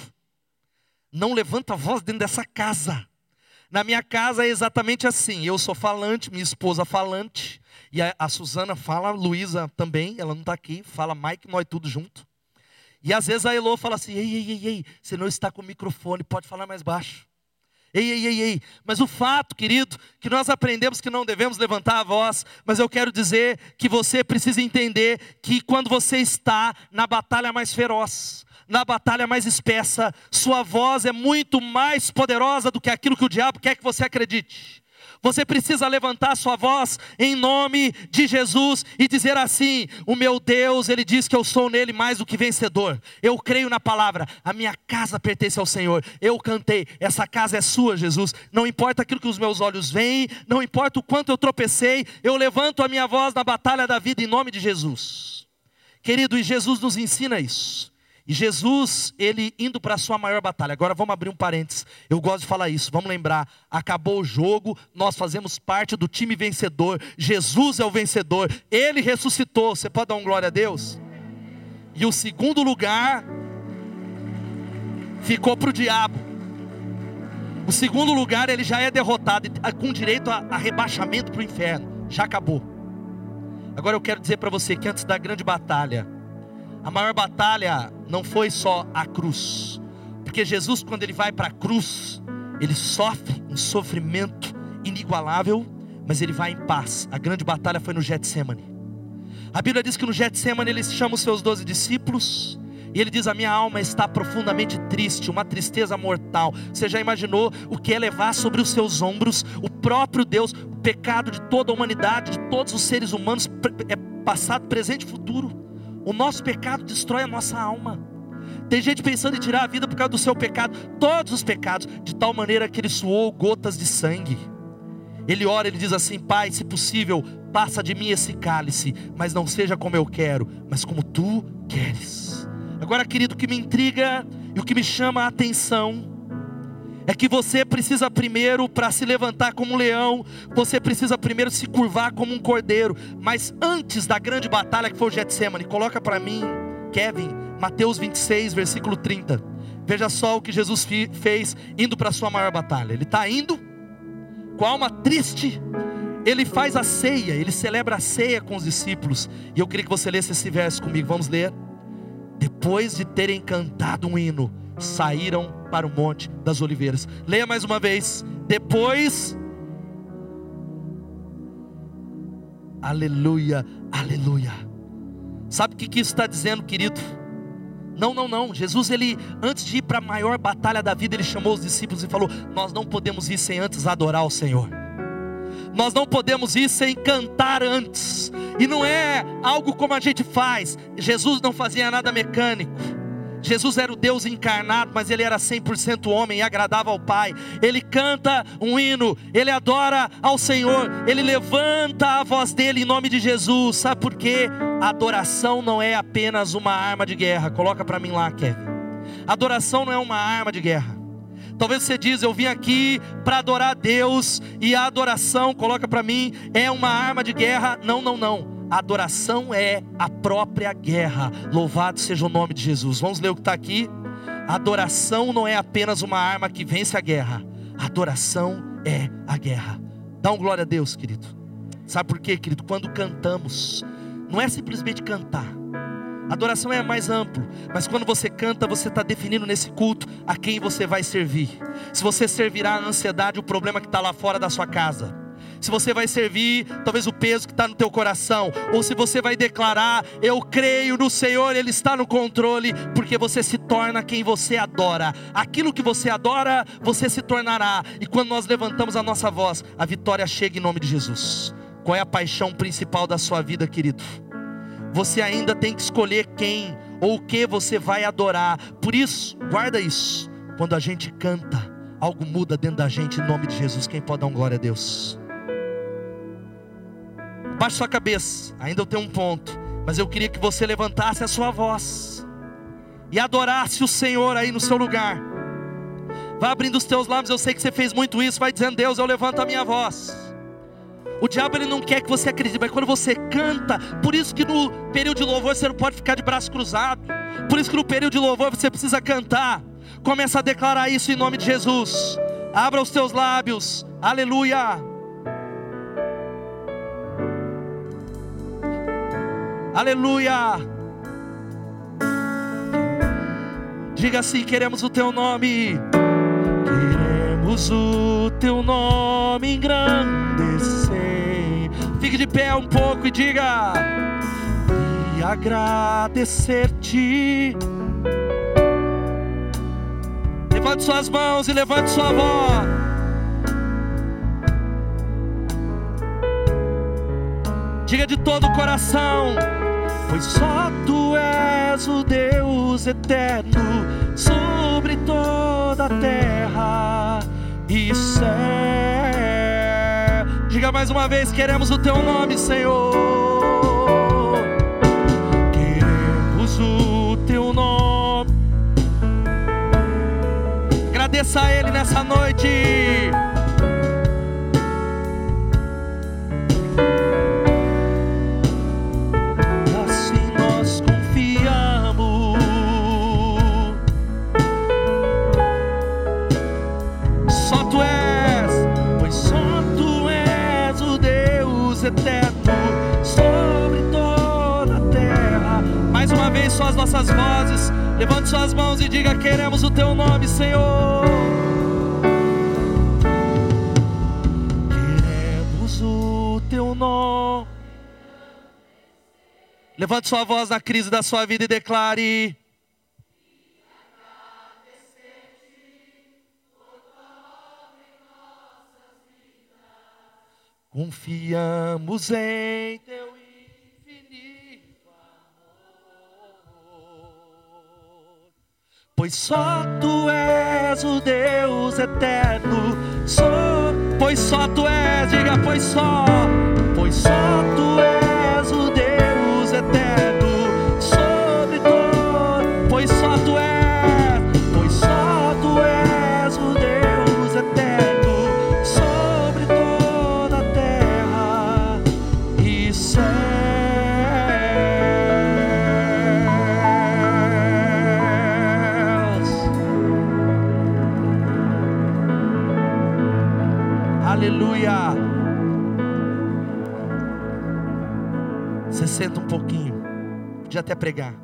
Não levanta a voz dentro dessa casa. Na minha casa é exatamente assim. Eu sou falante, minha esposa falante. E a, a Suzana fala, Luísa também, ela não está aqui, fala Mike, nós tudo junto. E às vezes a Elô fala assim: ei, ei, ei, ei, você não está com o microfone, pode falar mais baixo. Ei, ei, ei, ei. Mas o fato, querido, que nós aprendemos que não devemos levantar a voz, mas eu quero dizer que você precisa entender que quando você está na batalha mais feroz, na batalha mais espessa, sua voz é muito mais poderosa do que aquilo que o diabo quer que você acredite. Você precisa levantar sua voz em nome de Jesus e dizer assim: O meu Deus, Ele diz que eu sou nele mais do que vencedor. Eu creio na palavra, a minha casa pertence ao Senhor. Eu cantei, essa casa é sua, Jesus. Não importa aquilo que os meus olhos veem, não importa o quanto eu tropecei, eu levanto a minha voz na batalha da vida em nome de Jesus. Querido, e Jesus nos ensina isso. E Jesus, ele indo para a sua maior batalha. Agora vamos abrir um parênteses. Eu gosto de falar isso. Vamos lembrar: acabou o jogo, nós fazemos parte do time vencedor. Jesus é o vencedor. Ele ressuscitou. Você pode dar um glória a Deus? E o segundo lugar ficou para o diabo. O segundo lugar ele já é derrotado, com direito a, a rebaixamento para o inferno. Já acabou. Agora eu quero dizer para você que antes da grande batalha, a maior batalha não foi só a cruz, porque Jesus, quando ele vai para a cruz, ele sofre um sofrimento inigualável, mas ele vai em paz. A grande batalha foi no Getsemane. A Bíblia diz que no Getsemane ele chama os seus doze discípulos. E ele diz: A minha alma está profundamente triste, uma tristeza mortal. Você já imaginou o que é levar sobre os seus ombros o próprio Deus, o pecado de toda a humanidade, de todos os seres humanos, é passado, presente e futuro? O nosso pecado destrói a nossa alma. Tem gente pensando em tirar a vida por causa do seu pecado, todos os pecados, de tal maneira que ele suou gotas de sangue. Ele ora, ele diz assim: Pai, se possível, passa de mim esse cálice, mas não seja como eu quero, mas como tu queres. Agora, querido, o que me intriga e o que me chama a atenção é que você precisa primeiro, para se levantar como um leão, você precisa primeiro se curvar como um cordeiro. Mas antes da grande batalha que foi o Getsemane, coloca para mim, Kevin, Mateus 26, versículo 30. Veja só o que Jesus fez indo para a sua maior batalha. Ele está indo com a alma triste. Ele faz a ceia, ele celebra a ceia com os discípulos. E eu queria que você lesse esse verso comigo. Vamos ler. Depois de terem cantado um hino, saíram para o Monte das Oliveiras. Leia mais uma vez. Depois. Aleluia, aleluia. Sabe o que, isso está dizendo, querido? Não, não, não. Jesus, ele, antes de ir para a maior batalha da vida, ele chamou os discípulos e falou: Nós não podemos ir sem antes adorar o Senhor. Nós não podemos ir sem cantar antes. E não é algo como a gente faz. Jesus não fazia nada mecânico. Jesus era o Deus encarnado, mas ele era 100% homem e agradava ao Pai. Ele canta um hino, ele adora ao Senhor, ele levanta a voz dele em nome de Jesus. Sabe por quê? Adoração não é apenas uma arma de guerra. Coloca para mim lá, Kevin. Adoração não é uma arma de guerra. Talvez você diz, eu vim aqui para adorar a Deus e a adoração, coloca para mim, é uma arma de guerra. Não, não, não adoração é a própria guerra. Louvado seja o nome de Jesus. Vamos ler o que está aqui. Adoração não é apenas uma arma que vence a guerra. Adoração é a guerra. Dá um glória a Deus, querido. Sabe por quê, querido? Quando cantamos, não é simplesmente cantar. Adoração é mais amplo, mas quando você canta, você está definindo nesse culto a quem você vai servir. Se você servirá a ansiedade, o problema que está lá fora da sua casa se você vai servir, talvez o peso que está no teu coração, ou se você vai declarar: Eu creio no Senhor, Ele está no controle, porque você se torna quem você adora. Aquilo que você adora, você se tornará. E quando nós levantamos a nossa voz, a vitória chega em nome de Jesus. Qual é a paixão principal da sua vida, querido? Você ainda tem que escolher quem ou o que você vai adorar. Por isso, guarda isso. Quando a gente canta, algo muda dentro da gente em nome de Jesus. Quem pode dar um glória a Deus? Baixe sua cabeça, ainda eu tenho um ponto, mas eu queria que você levantasse a sua voz e adorasse o Senhor aí no seu lugar. Vai abrindo os teus lábios, eu sei que você fez muito isso, vai dizendo: Deus, eu levanto a minha voz. O diabo ele não quer que você acredite, mas quando você canta, por isso que no período de louvor você não pode ficar de braço cruzado. Por isso que no período de louvor você precisa cantar. Começa a declarar isso em nome de Jesus. Abra os teus lábios. Aleluia. Aleluia. Diga assim: queremos o teu nome. Queremos o teu nome engrandecer. Fique de pé um pouco e diga: e agradecer-te. Levante suas mãos e levante sua voz. Diga de todo o coração pois só tu és o Deus eterno sobre toda a terra e céu. Diga mais uma vez: queremos o teu nome, Senhor. Queremos o teu nome. Agradeça a Ele nessa noite. Nossas vozes. Levante suas mãos e diga: Queremos o teu nome, Senhor. Queremos o teu nome. Levante sua voz na crise da sua vida e declare. Confiamos em teu Pois só tu és o Deus eterno. Só, pois só tu és, diga, pois só, pois só até pregar.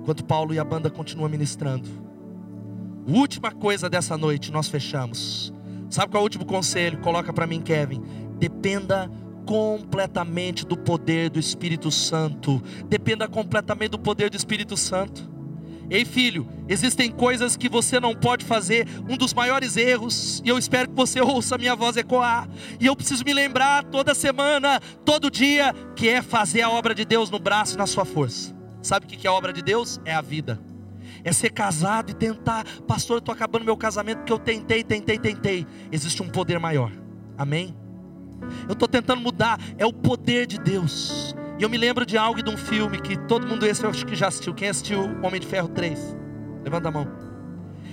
Enquanto Paulo e a banda continuam ministrando. Última coisa dessa noite, nós fechamos. Sabe qual é o último conselho? Coloca para mim, Kevin. Dependa completamente do poder do Espírito Santo. Dependa completamente do poder do Espírito Santo. Ei, filho, existem coisas que você não pode fazer. Um dos maiores erros, e eu espero que você ouça a minha voz ecoar. E eu preciso me lembrar toda semana, todo dia, que é fazer a obra de Deus no braço e na sua força. Sabe o que é a obra de Deus? É a vida. É ser casado e tentar, pastor, eu estou acabando meu casamento porque eu tentei, tentei, tentei. Existe um poder maior. Amém? Eu estou tentando mudar, é o poder de Deus. E eu me lembro de algo de um filme que todo mundo esse eu acho que já assistiu. Quem assistiu Homem de Ferro 3? Levanta a mão.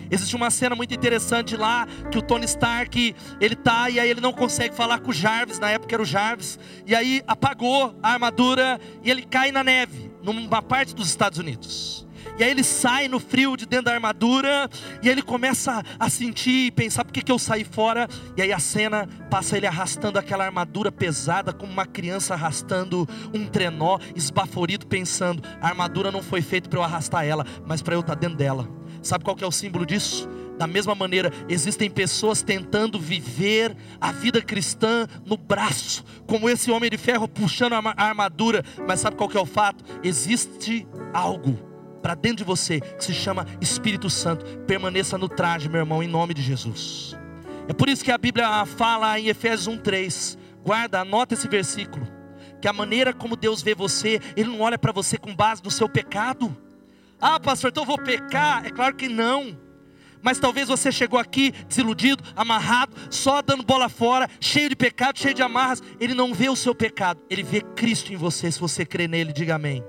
Existe uma cena muito interessante lá que o Tony Stark, ele tá e aí ele não consegue falar com o Jarvis, na época era o Jarvis, e aí apagou a armadura e ele cai na neve, numa parte dos Estados Unidos. E aí ele sai no frio de dentro da armadura, e ele começa a sentir e pensar: por que, que eu saí fora? E aí a cena passa ele arrastando aquela armadura pesada, como uma criança arrastando um trenó, esbaforido, pensando: a armadura não foi feita para eu arrastar ela, mas para eu estar tá dentro dela. Sabe qual que é o símbolo disso? Da mesma maneira, existem pessoas tentando viver a vida cristã no braço, como esse homem de ferro puxando a armadura, mas sabe qual que é o fato? Existe algo para dentro de você que se chama Espírito Santo. Permaneça no traje, meu irmão, em nome de Jesus. É por isso que a Bíblia fala em Efésios 1:3. Guarda, anota esse versículo, que a maneira como Deus vê você, ele não olha para você com base no seu pecado. Ah, pastor, então eu vou pecar? É claro que não. Mas talvez você chegou aqui desiludido, amarrado, só dando bola fora, cheio de pecado, cheio de amarras. Ele não vê o seu pecado, ele vê Cristo em você. Se você crê nele, diga amém.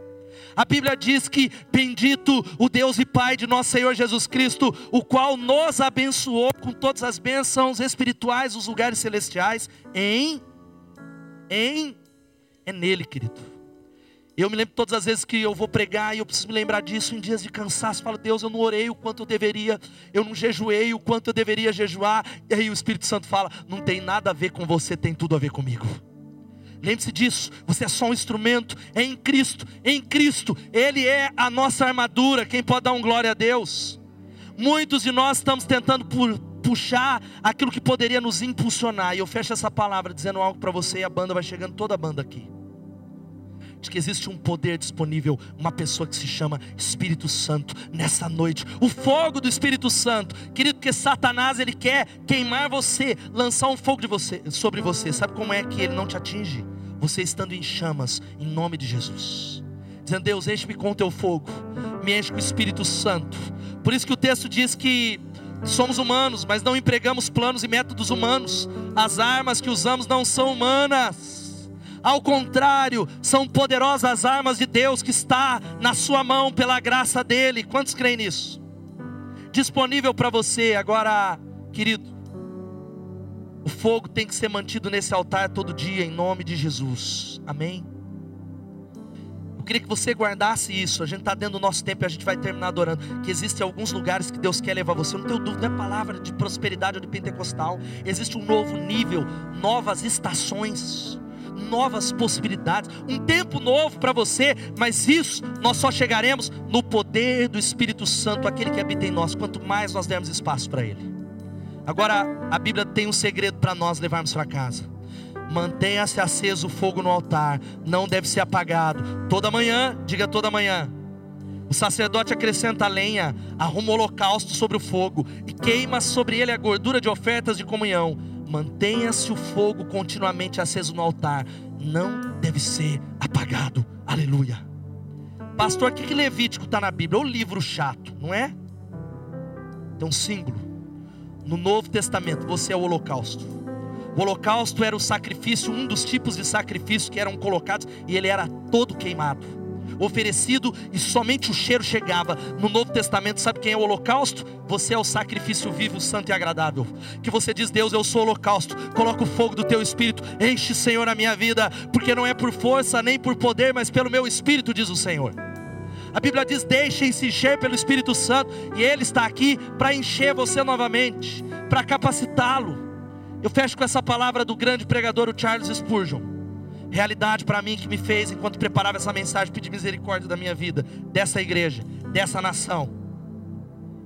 A Bíblia diz que bendito o Deus e Pai de nosso Senhor Jesus Cristo, o qual nos abençoou com todas as bênçãos espirituais dos lugares celestiais em em é nele, querido. Eu me lembro todas as vezes que eu vou pregar e eu preciso me lembrar disso em dias de cansaço. Falo, Deus, eu não orei o quanto eu deveria, eu não jejuei o quanto eu deveria jejuar. E aí o Espírito Santo fala: não tem nada a ver com você, tem tudo a ver comigo. Lembre-se disso, você é só um instrumento, é em Cristo, em Cristo, Ele é a nossa armadura. Quem pode dar um glória a Deus? Muitos de nós estamos tentando puxar aquilo que poderia nos impulsionar. E eu fecho essa palavra dizendo algo para você, e a banda vai chegando, toda a banda aqui de que existe um poder disponível, uma pessoa que se chama Espírito Santo nessa noite. O fogo do Espírito Santo, querido, que Satanás ele quer queimar você, lançar um fogo de você sobre você. Sabe como é que ele não te atinge? Você estando em chamas, em nome de Jesus. Dizendo, Deus, enche-me com o teu fogo, me enche com o Espírito Santo. Por isso que o texto diz que somos humanos, mas não empregamos planos e métodos humanos. As armas que usamos não são humanas ao contrário, são poderosas armas de Deus que está na sua mão pela graça dele. Quantos creem nisso? Disponível para você agora, querido. Fogo tem que ser mantido nesse altar todo dia em nome de Jesus. Amém. Eu queria que você guardasse isso. A gente está dentro do nosso tempo e a gente vai terminar adorando. Que existem alguns lugares que Deus quer levar você. Eu não tenho dúvida, não é palavra de prosperidade ou de pentecostal. Existe um novo nível, novas estações novas possibilidades, um tempo novo para você, mas isso nós só chegaremos no poder do Espírito Santo, aquele que habita em nós, quanto mais nós dermos espaço para Ele. Agora, a Bíblia tem um segredo para nós levarmos para casa. Mantenha-se aceso o fogo no altar, não deve ser apagado. Toda manhã, diga toda manhã. O sacerdote acrescenta a lenha, arruma o holocausto sobre o fogo e queima sobre ele a gordura de ofertas de comunhão Mantenha-se o fogo continuamente aceso no altar, não deve ser apagado. Aleluia. Pastor, o que, que Levítico está na Bíblia? É um livro chato, não é? Tem um símbolo. No Novo Testamento, você é o holocausto. O holocausto era o sacrifício, um dos tipos de sacrifício que eram colocados, e ele era todo queimado oferecido e somente o cheiro chegava. No Novo Testamento, sabe quem é o holocausto? Você é o sacrifício vivo, santo e agradável. Que você diz, Deus, eu sou o holocausto. Coloca o fogo do teu espírito, enche, Senhor, a minha vida, porque não é por força nem por poder, mas pelo meu espírito, diz o Senhor. A Bíblia diz: deixem-se encher pelo Espírito Santo, e Ele está aqui para encher você novamente, para capacitá-lo. Eu fecho com essa palavra do grande pregador, o Charles Spurgeon realidade para mim que me fez, enquanto preparava essa mensagem, pedir misericórdia da minha vida, dessa igreja, dessa nação.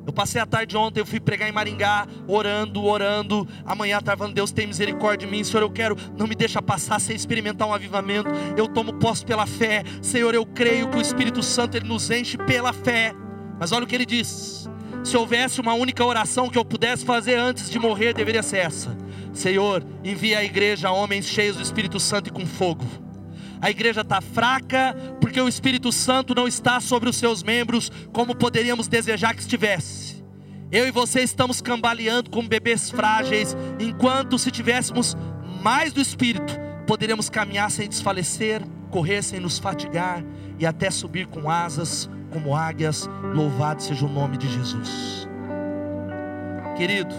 Eu passei a tarde ontem, eu fui pregar em Maringá, orando, orando. Amanhã estava falando, Deus tem misericórdia de mim, Senhor, eu quero, não me deixa passar sem experimentar um avivamento. Eu tomo posse pela fé, Senhor, eu creio que o Espírito Santo ele nos enche pela fé. Mas olha o que ele diz: se houvesse uma única oração que eu pudesse fazer antes de morrer, deveria ser essa Senhor, envia à igreja homens cheios do Espírito Santo e com fogo. A igreja está fraca porque o Espírito Santo não está sobre os seus membros como poderíamos desejar que estivesse. Eu e você estamos cambaleando como bebês frágeis, enquanto se tivéssemos mais do Espírito, poderíamos caminhar sem desfalecer, correr sem nos fatigar e até subir com asas como águias. Louvado seja o nome de Jesus. Querido,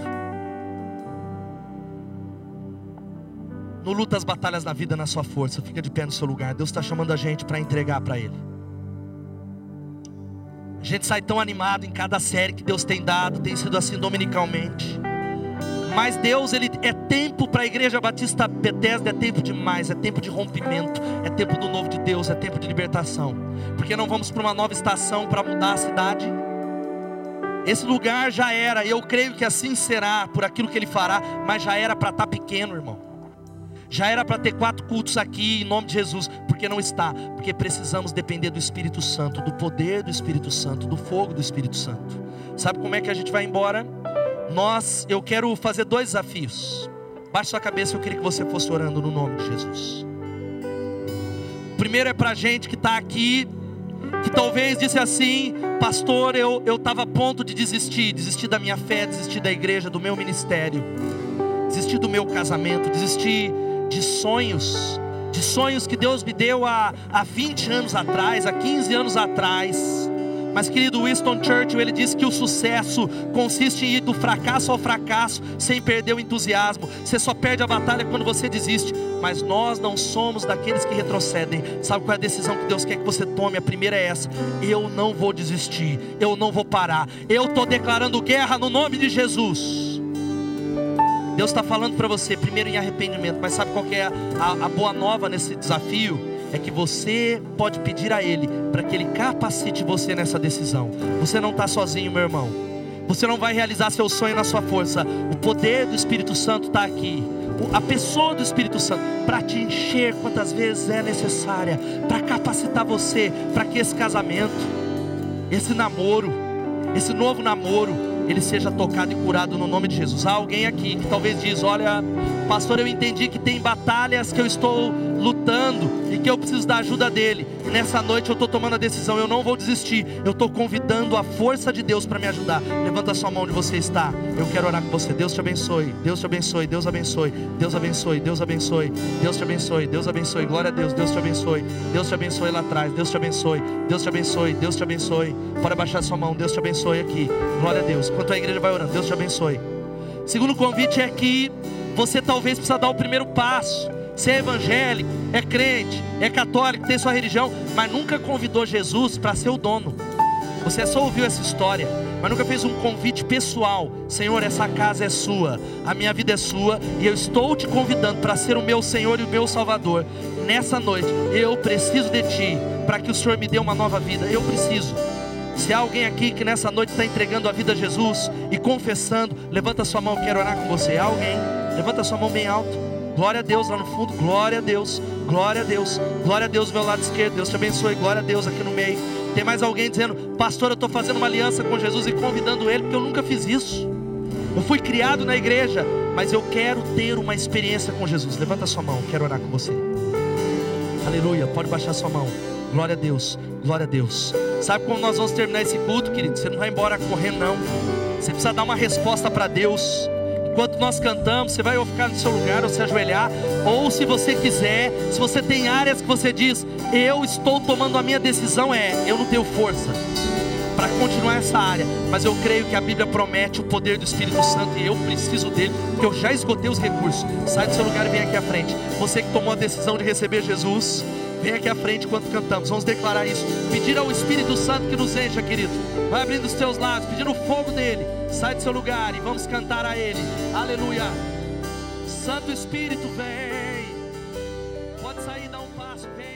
Não luta as batalhas da vida na sua força. Fica de pé no seu lugar. Deus está chamando a gente para entregar para Ele. A gente sai tão animado em cada série que Deus tem dado, tem sido assim dominicalmente. Mas Deus, ele é tempo para a igreja batista Bethesda, é tempo demais, é tempo de rompimento, é tempo do novo de Deus, é tempo de libertação. Porque não vamos para uma nova estação para mudar a cidade? Esse lugar já era, e eu creio que assim será por aquilo que ele fará, mas já era para estar tá pequeno, irmão. Já era para ter quatro cultos aqui em nome de Jesus, porque não está, porque precisamos depender do Espírito Santo, do poder do Espírito Santo, do fogo do Espírito Santo. Sabe como é que a gente vai embora? Nós, eu quero fazer dois desafios. Baixe sua cabeça, eu queria que você fosse orando no nome de Jesus. O primeiro é para gente que está aqui, que talvez disse assim, pastor, eu estava a ponto de desistir, desistir da minha fé, desistir da igreja, do meu ministério, desistir do meu casamento, desistir de sonhos, de sonhos que Deus me deu há, há 20 anos atrás, há 15 anos atrás. Mas querido Winston Churchill, ele disse que o sucesso consiste em ir do fracasso ao fracasso sem perder o entusiasmo. Você só perde a batalha quando você desiste. Mas nós não somos daqueles que retrocedem. Sabe qual é a decisão que Deus quer que você tome? A primeira é essa: eu não vou desistir, eu não vou parar. Eu estou declarando guerra no nome de Jesus. Deus está falando para você, primeiro em arrependimento, mas sabe qual é a, a, boa nova nesse desafio? É que você pode pedir a Ele para que Ele capacite você nessa decisão. Você não está sozinho, meu irmão. Você não vai realizar seu sonho na sua força. O poder do Espírito Santo está aqui. A pessoa do Espírito Santo para te encher quantas vezes é necessária, para capacitar você para que esse casamento, esse namoro, esse novo namoro, ele seja tocado e curado no nome de Jesus. Há alguém aqui que talvez diz: Olha, pastor, eu entendi que tem batalhas que eu estou lutando e que eu preciso da ajuda dele. E nessa noite eu estou tomando a decisão, eu não vou desistir. Eu estou convidando a força de Deus para me ajudar. Levanta sua mão onde você está. Eu quero orar com você. Deus te abençoe. Deus te abençoe. Deus abençoe. Deus abençoe. Deus abençoe. Deus te abençoe. Deus abençoe. Glória a Deus. Deus te abençoe. Deus te abençoe lá atrás. Deus te abençoe. Deus te abençoe. Deus te abençoe. Pode baixar sua mão. Deus te abençoe aqui. Glória a Deus. Enquanto a igreja vai orando, Deus te abençoe. Segundo convite é que você talvez precisa dar o primeiro passo. Você é evangélico, é crente, é católico, tem sua religião, mas nunca convidou Jesus para ser o dono. Você só ouviu essa história, mas nunca fez um convite pessoal. Senhor, essa casa é sua, a minha vida é sua, e eu estou te convidando para ser o meu Senhor e o meu Salvador. Nessa noite, eu preciso de Ti, para que o Senhor me dê uma nova vida. Eu preciso. Se há alguém aqui que nessa noite está entregando a vida a Jesus e confessando, levanta sua mão, quero orar com você. Há alguém? Levanta sua mão bem alto. Glória a Deus lá no fundo, glória a Deus, glória a Deus, glória a Deus meu lado esquerdo, Deus te abençoe, glória a Deus aqui no meio. Tem mais alguém dizendo, pastor, eu estou fazendo uma aliança com Jesus e convidando ele, porque eu nunca fiz isso. Eu fui criado na igreja, mas eu quero ter uma experiência com Jesus. Levanta sua mão, quero orar com você. Aleluia, pode baixar sua mão. Glória a Deus, glória a Deus. Sabe como nós vamos terminar esse culto, querido? Você não vai embora correndo, não. Você precisa dar uma resposta para Deus. Enquanto nós cantamos, você vai ou ficar no seu lugar ou se ajoelhar, ou se você quiser, se você tem áreas que você diz, eu estou tomando a minha decisão, é, eu não tenho força para continuar essa área, mas eu creio que a Bíblia promete o poder do Espírito Santo e eu preciso dele, porque eu já esgotei os recursos. Sai do seu lugar e vem aqui à frente. Você que tomou a decisão de receber Jesus, vem aqui à frente enquanto cantamos. Vamos declarar isso. Pedir ao Espírito Santo que nos encha, querido. Vai abrindo os teus lábios, pedindo o fogo dele. Sai do seu lugar e vamos cantar a ele. Aleluia. Santo Espírito, vem. Pode sair, dá um passo, vem.